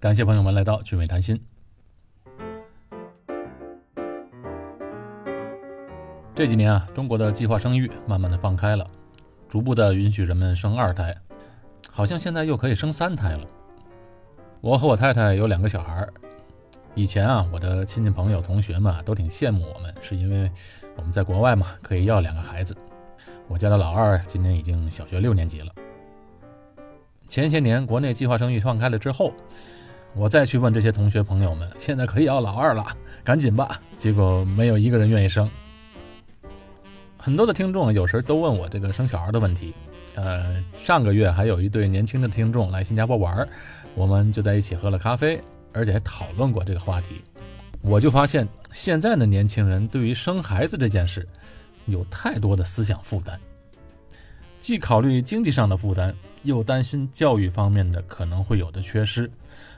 感谢朋友们来到聚美谈心。这几年啊，中国的计划生育慢慢的放开了，逐步的允许人们生二胎，好像现在又可以生三胎了。我和我太太有两个小孩儿，以前啊，我的亲戚朋友、同学们都挺羡慕我们，是因为我们在国外嘛，可以要两个孩子。我家的老二今年已经小学六年级了。前些年国内计划生育放开了之后，我再去问这些同学朋友们，现在可以要老二了，赶紧吧。结果没有一个人愿意生。很多的听众有时都问我这个生小孩的问题，呃，上个月还有一对年轻的听众来新加坡玩，我们就在一起喝了咖啡，而且还讨论过这个话题。我就发现现在的年轻人对于生孩子这件事，有太多的思想负担，既考虑经济上的负担，又担心教育方面的可能会有的缺失，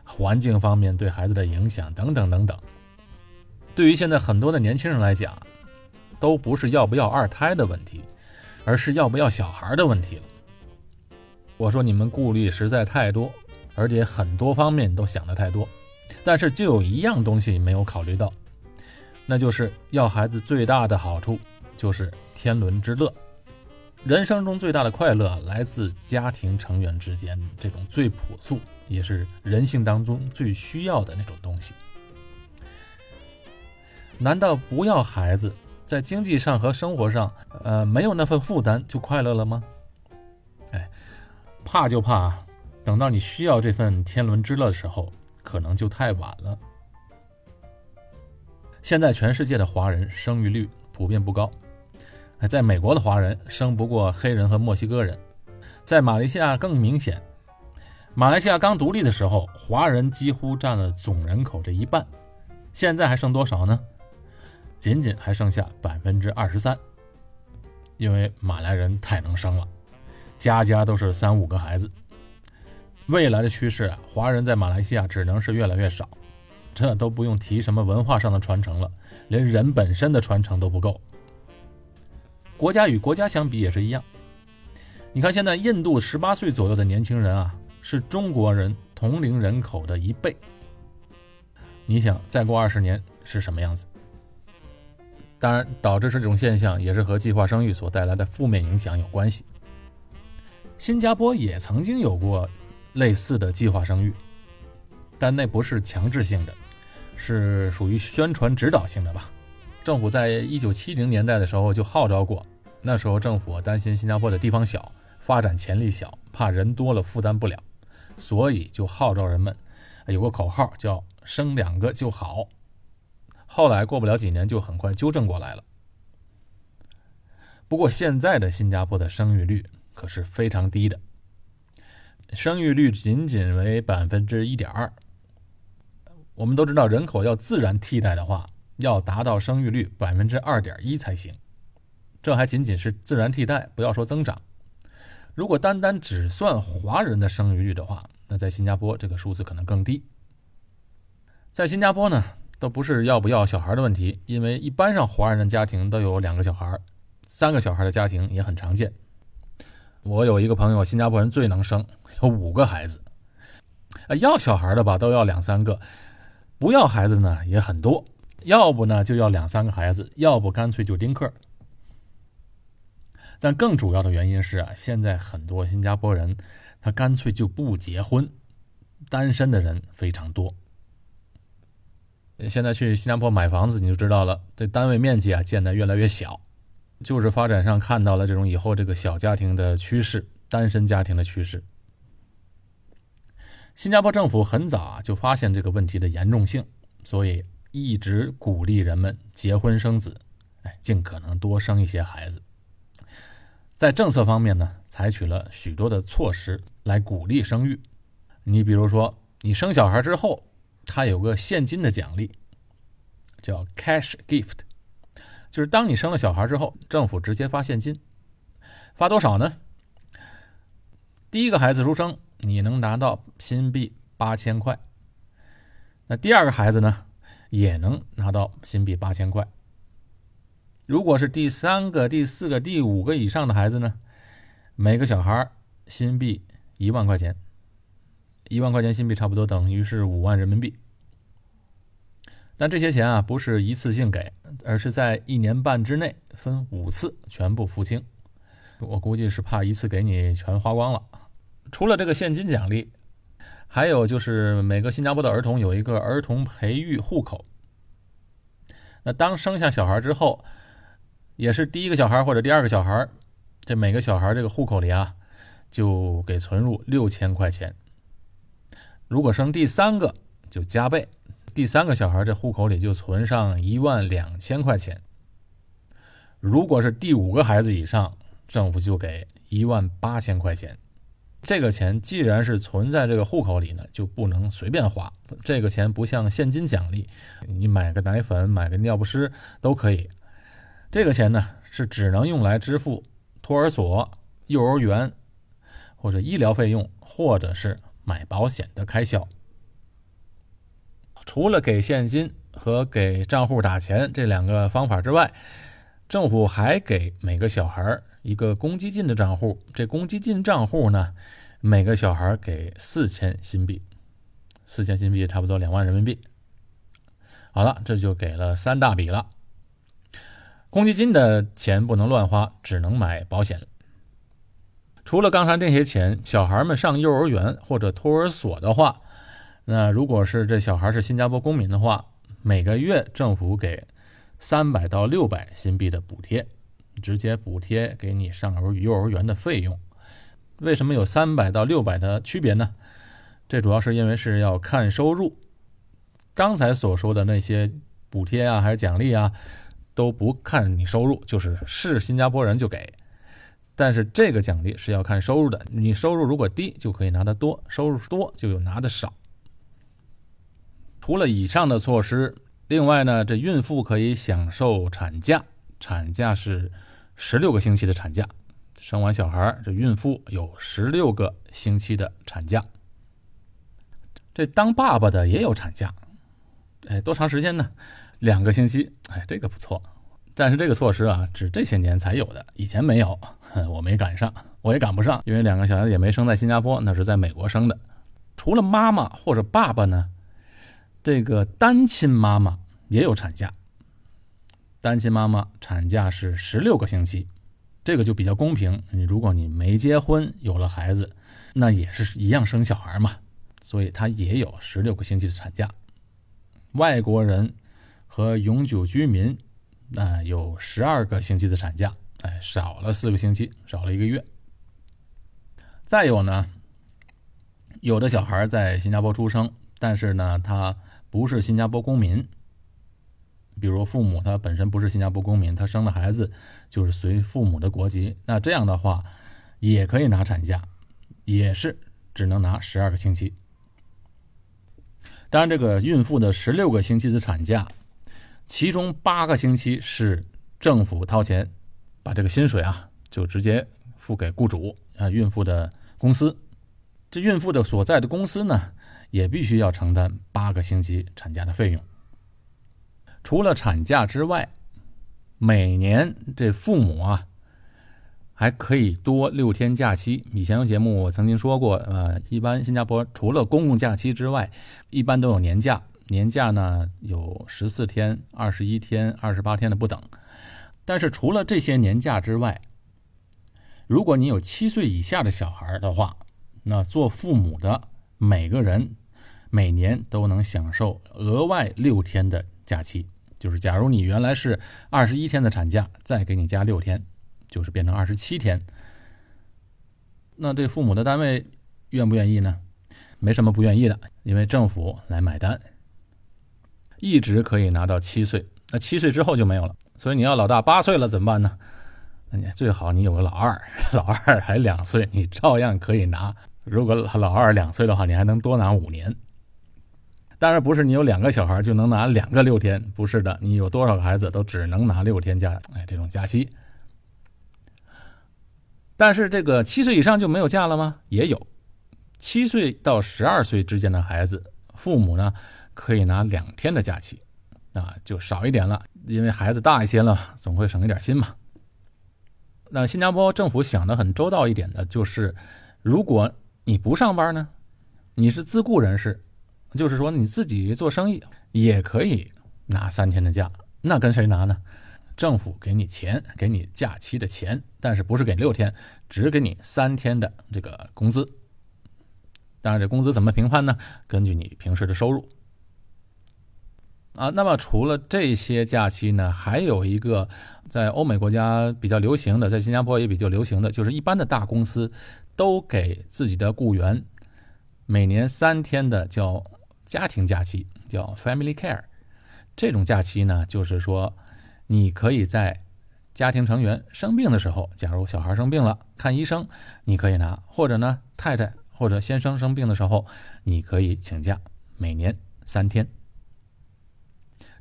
环境方面对孩子的影响等等等等。对于现在很多的年轻人来讲，都不是要不要二胎的问题，而是要不要小孩的问题了。我说你们顾虑实在太多，而且很多方面都想的太多，但是就有一样东西没有考虑到，那就是要孩子最大的好处就是天伦之乐。人生中最大的快乐来自家庭成员之间这种最朴素，也是人性当中最需要的那种东西。难道不要孩子？在经济上和生活上，呃，没有那份负担就快乐了吗？哎，怕就怕，等到你需要这份天伦之乐的时候，可能就太晚了。现在全世界的华人生育率普遍不高，在美国的华人生不过黑人和墨西哥人，在马来西亚更明显。马来西亚刚独立的时候，华人几乎占了总人口这一半，现在还剩多少呢？仅仅还剩下百分之二十三，因为马来人太能生了，家家都是三五个孩子。未来的趋势啊，华人在马来西亚只能是越来越少，这都不用提什么文化上的传承了，连人本身的传承都不够。国家与国家相比也是一样，你看现在印度十八岁左右的年轻人啊，是中国人同龄人口的一倍。你想再过二十年是什么样子？当然，导致这种现象也是和计划生育所带来的负面影响有关系。新加坡也曾经有过类似的计划生育，但那不是强制性的，是属于宣传指导性的吧？政府在一九七零年代的时候就号召过，那时候政府担心新加坡的地方小，发展潜力小，怕人多了负担不了，所以就号召人们有个口号叫“生两个就好”。后来过不了几年，就很快纠正过来了。不过现在的新加坡的生育率可是非常低的，生育率仅仅为百分之一点二。我们都知道，人口要自然替代的话，要达到生育率百分之二点一才行。这还仅仅是自然替代，不要说增长。如果单单只算华人的生育率的话，那在新加坡这个数字可能更低。在新加坡呢？都不是要不要小孩的问题，因为一般上华人的家庭都有两个小孩，三个小孩的家庭也很常见。我有一个朋友，新加坡人最能生，有五个孩子。啊，要小孩的吧，都要两三个；不要孩子呢，也很多。要不呢，就要两三个孩子；要不干脆就丁克。但更主要的原因是啊，现在很多新加坡人他干脆就不结婚，单身的人非常多。现在去新加坡买房子，你就知道了，这单位面积啊建得越来越小，就是发展上看到了这种以后这个小家庭的趋势，单身家庭的趋势。新加坡政府很早就发现这个问题的严重性，所以一直鼓励人们结婚生子，哎，尽可能多生一些孩子。在政策方面呢，采取了许多的措施来鼓励生育。你比如说，你生小孩之后。他有个现金的奖励，叫 cash gift，就是当你生了小孩之后，政府直接发现金，发多少呢？第一个孩子出生，你能拿到新币八千块。那第二个孩子呢，也能拿到新币八千块。如果是第三个、第四个、第五个以上的孩子呢，每个小孩新币一万块钱。一万块钱新币差不多等于是五万人民币。但这些钱啊，不是一次性给，而是在一年半之内分五次全部付清。我估计是怕一次给你全花光了。除了这个现金奖励，还有就是每个新加坡的儿童有一个儿童培育户口。那当生下小孩之后，也是第一个小孩或者第二个小孩，这每个小孩这个户口里啊，就给存入六千块钱。如果生第三个，就加倍。第三个小孩这户口里就存上一万两千块钱。如果是第五个孩子以上，政府就给一万八千块钱。这个钱既然是存在这个户口里呢，就不能随便花。这个钱不像现金奖励，你买个奶粉、买个尿不湿都可以。这个钱呢，是只能用来支付托儿所、幼儿园或者医疗费用，或者是买保险的开销。除了给现金和给账户打钱这两个方法之外，政府还给每个小孩一个公积金的账户。这公积金账户呢，每个小孩给四千新币，四千新币差不多两万人民币。好了，这就给了三大笔了。公积金的钱不能乱花，只能买保险。除了刚才那些钱，小孩们上幼儿园或者托儿所的话。那如果是这小孩是新加坡公民的话，每个月政府给三百到六百新币的补贴，直接补贴给你上儿幼儿园的费用。为什么有三百到六百的区别呢？这主要是因为是要看收入。刚才所说的那些补贴啊，还是奖励啊，都不看你收入，就是是新加坡人就给。但是这个奖励是要看收入的，你收入如果低就可以拿得多，收入多就有拿的少。除了以上的措施，另外呢，这孕妇可以享受产假，产假是十六个星期的产假。生完小孩，这孕妇有十六个星期的产假。这当爸爸的也有产假，哎，多长时间呢？两个星期，哎，这个不错。但是这个措施啊，只这些年才有的，以前没有，我没赶上，我也赶不上，因为两个小孩也没生在新加坡，那是在美国生的。除了妈妈或者爸爸呢？这个单亲妈妈也有产假，单亲妈妈产假是十六个星期，这个就比较公平。你如果你没结婚有了孩子，那也是一样生小孩嘛，所以她也有十六个星期的产假。外国人和永久居民那有十二个星期的产假，哎，少了四个星期，少了一个月。再有呢，有的小孩在新加坡出生，但是呢，他不是新加坡公民，比如父母他本身不是新加坡公民，他生的孩子就是随父母的国籍，那这样的话也可以拿产假，也是只能拿十二个星期。当然，这个孕妇的十六个星期的产假，其中八个星期是政府掏钱，把这个薪水啊就直接付给雇主啊，孕妇的公司。这孕妇的所在的公司呢？也必须要承担八个星期产假的费用。除了产假之外，每年这父母啊还可以多六天假期。以前有节目我曾经说过，呃，一般新加坡除了公共假期之外，一般都有年假。年假呢有十四天、二十一天、二十八天的不等。但是除了这些年假之外，如果你有七岁以下的小孩的话，那做父母的每个人。每年都能享受额外六天的假期，就是假如你原来是二十一天的产假，再给你加六天，就是变成二十七天。那这父母的单位愿不愿意呢？没什么不愿意的，因为政府来买单，一直可以拿到七岁，那七岁之后就没有了。所以你要老大八岁了怎么办呢？你最好你有个老二，老二还两岁，你照样可以拿。如果老二两岁的话，你还能多拿五年。当然不是你有两个小孩就能拿两个六天，不是的，你有多少个孩子都只能拿六天假，哎，这种假期。但是这个七岁以上就没有假了吗？也有，七岁到十二岁之间的孩子，父母呢可以拿两天的假期，啊，就少一点了，因为孩子大一些了，总会省一点心嘛。那新加坡政府想的很周到一点的就是，如果你不上班呢？你是自雇人士，就是说你自己做生意也可以拿三天的假。那跟谁拿呢？政府给你钱，给你假期的钱，但是不是给六天，只给你三天的这个工资。当然，这工资怎么评判呢？根据你平时的收入。啊，那么除了这些假期呢，还有一个在欧美国家比较流行的，在新加坡也比较流行的，就是一般的大公司都给自己的雇员每年三天的叫家庭假期，叫 Family Care。这种假期呢，就是说你可以在家庭成员生病的时候，假如小孩生病了看医生，你可以拿；或者呢，太太或者先生生病的时候，你可以请假，每年三天。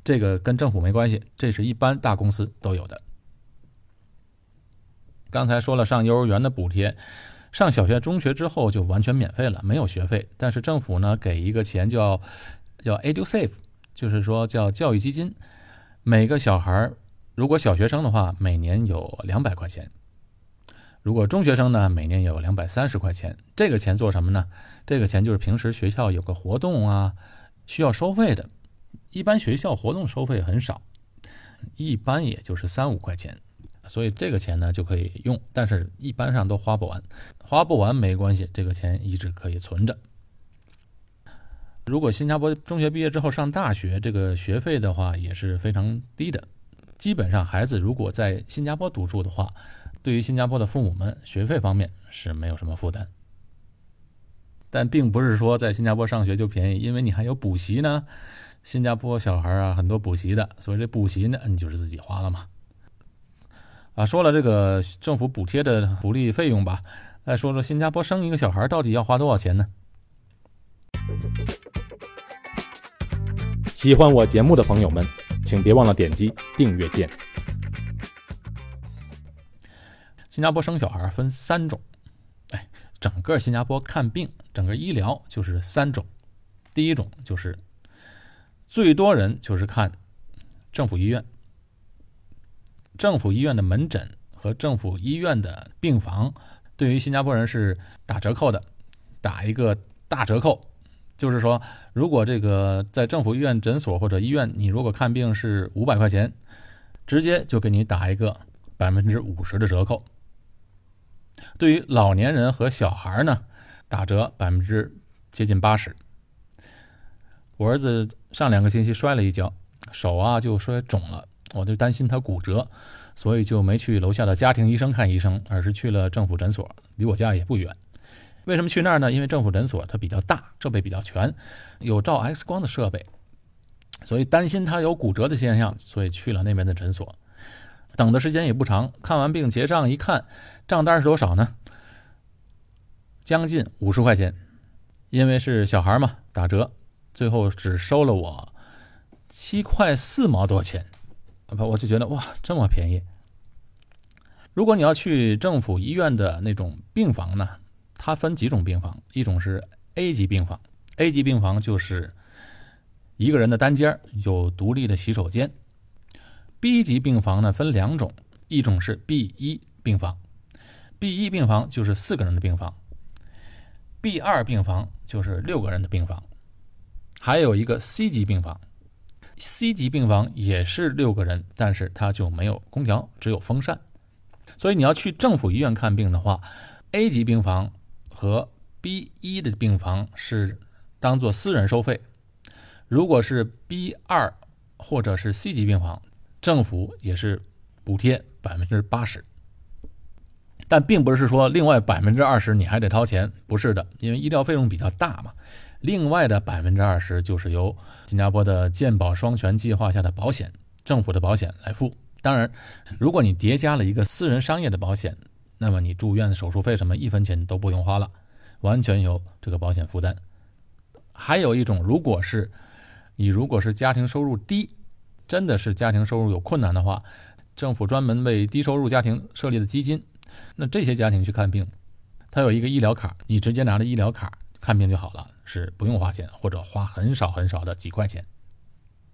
这个跟政府没关系，这是一般大公司都有的。刚才说了上幼儿园的补贴，上小学、中学之后就完全免费了，没有学费。但是政府呢给一个钱叫叫 EduSave，就是说叫教育基金。每个小孩如果小学生的话，每年有两百块钱；如果中学生呢，每年有两百三十块钱。这个钱做什么呢？这个钱就是平时学校有个活动啊，需要收费的。一般学校活动收费很少，一般也就是三五块钱，所以这个钱呢就可以用，但是一般上都花不完，花不完没关系，这个钱一直可以存着。如果新加坡中学毕业之后上大学，这个学费的话也是非常低的，基本上孩子如果在新加坡读书的话，对于新加坡的父母们学费方面是没有什么负担。但并不是说在新加坡上学就便宜，因为你还有补习呢。新加坡小孩啊，很多补习的，所以这补习呢，你就是自己花了嘛。啊，说了这个政府补贴的福利费用吧，再说说新加坡生一个小孩到底要花多少钱呢？喜欢我节目的朋友们，请别忘了点击订阅键。新加坡生小孩分三种，哎，整个新加坡看病，整个医疗就是三种，第一种就是。最多人就是看政府医院，政府医院的门诊和政府医院的病房，对于新加坡人是打折扣的，打一个大折扣。就是说，如果这个在政府医院诊所或者医院，你如果看病是五百块钱，直接就给你打一个百分之五十的折扣。对于老年人和小孩呢，打折百分之接近八十。我儿子上两个星期摔了一跤，手啊就摔肿了，我就担心他骨折，所以就没去楼下的家庭医生看医生，而是去了政府诊所，离我家也不远。为什么去那儿呢？因为政府诊所它比较大，设备比较全，有照 X 光的设备，所以担心他有骨折的现象，所以去了那边的诊所。等的时间也不长，看完病结账一看，账单是多少呢？将近五十块钱，因为是小孩嘛，打折。最后只收了我七块四毛多钱，我就觉得哇，这么便宜。如果你要去政府医院的那种病房呢，它分几种病房，一种是 A 级病房，A 级病房就是一个人的单间，有独立的洗手间。B 级病房呢分两种，一种是 B 一病房，B 一病房就是四个人的病房，B 二病房就是六个人的病房。还有一个 C 级病房，C 级病房也是六个人，但是它就没有空调，只有风扇。所以你要去政府医院看病的话，A 级病房和 B 一的病房是当做私人收费。如果是 B 二或者是 C 级病房，政府也是补贴百分之八十。但并不是说另外百分之二十你还得掏钱，不是的，因为医疗费用比较大嘛。另外的百分之二十就是由新加坡的健保双全计划下的保险，政府的保险来付。当然，如果你叠加了一个私人商业的保险，那么你住院手术费什么一分钱都不用花了，完全由这个保险负担。还有一种，如果是你如果是家庭收入低，真的是家庭收入有困难的话，政府专门为低收入家庭设立的基金，那这些家庭去看病，他有一个医疗卡，你直接拿着医疗卡看病就好了。是不用花钱，或者花很少很少的几块钱。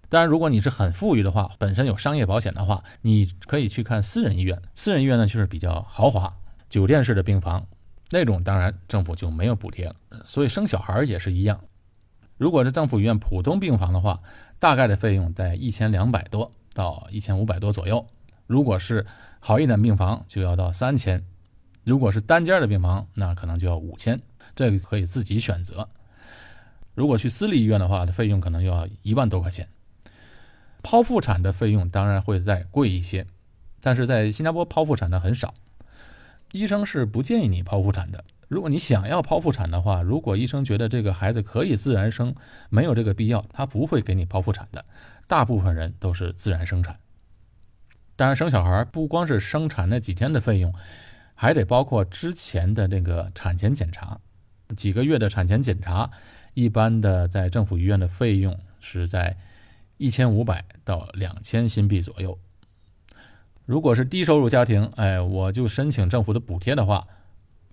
当然，如果你是很富裕的话，本身有商业保险的话，你可以去看私人医院。私人医院呢，就是比较豪华，酒店式的病房，那种当然政府就没有补贴了。所以生小孩也是一样，如果是政府医院普通病房的话，大概的费用在一千两百多到一千五百多左右；如果是好一点病房，就要到三千；如果是单间的病房，那可能就要五千。这个可以自己选择。如果去私立医院的话，的费用可能要一万多块钱。剖腹产的费用当然会再贵一些，但是在新加坡剖腹产的很少，医生是不建议你剖腹产的。如果你想要剖腹产的话，如果医生觉得这个孩子可以自然生，没有这个必要，他不会给你剖腹产的。大部分人都是自然生产。当然，生小孩不光是生产那几天的费用，还得包括之前的那个产前检查，几个月的产前检查。一般的在政府医院的费用是在一千五百到两千新币左右。如果是低收入家庭，哎，我就申请政府的补贴的话，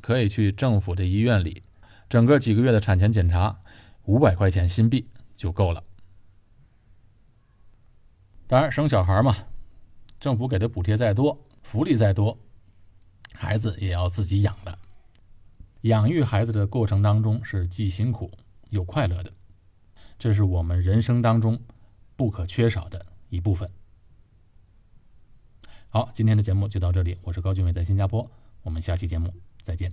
可以去政府的医院里，整个几个月的产前检查，五百块钱新币就够了。当然，生小孩嘛，政府给的补贴再多，福利再多，孩子也要自己养的。养育孩子的过程当中是既辛苦。又快乐的，这是我们人生当中不可缺少的一部分。好，今天的节目就到这里，我是高俊伟，在新加坡，我们下期节目再见。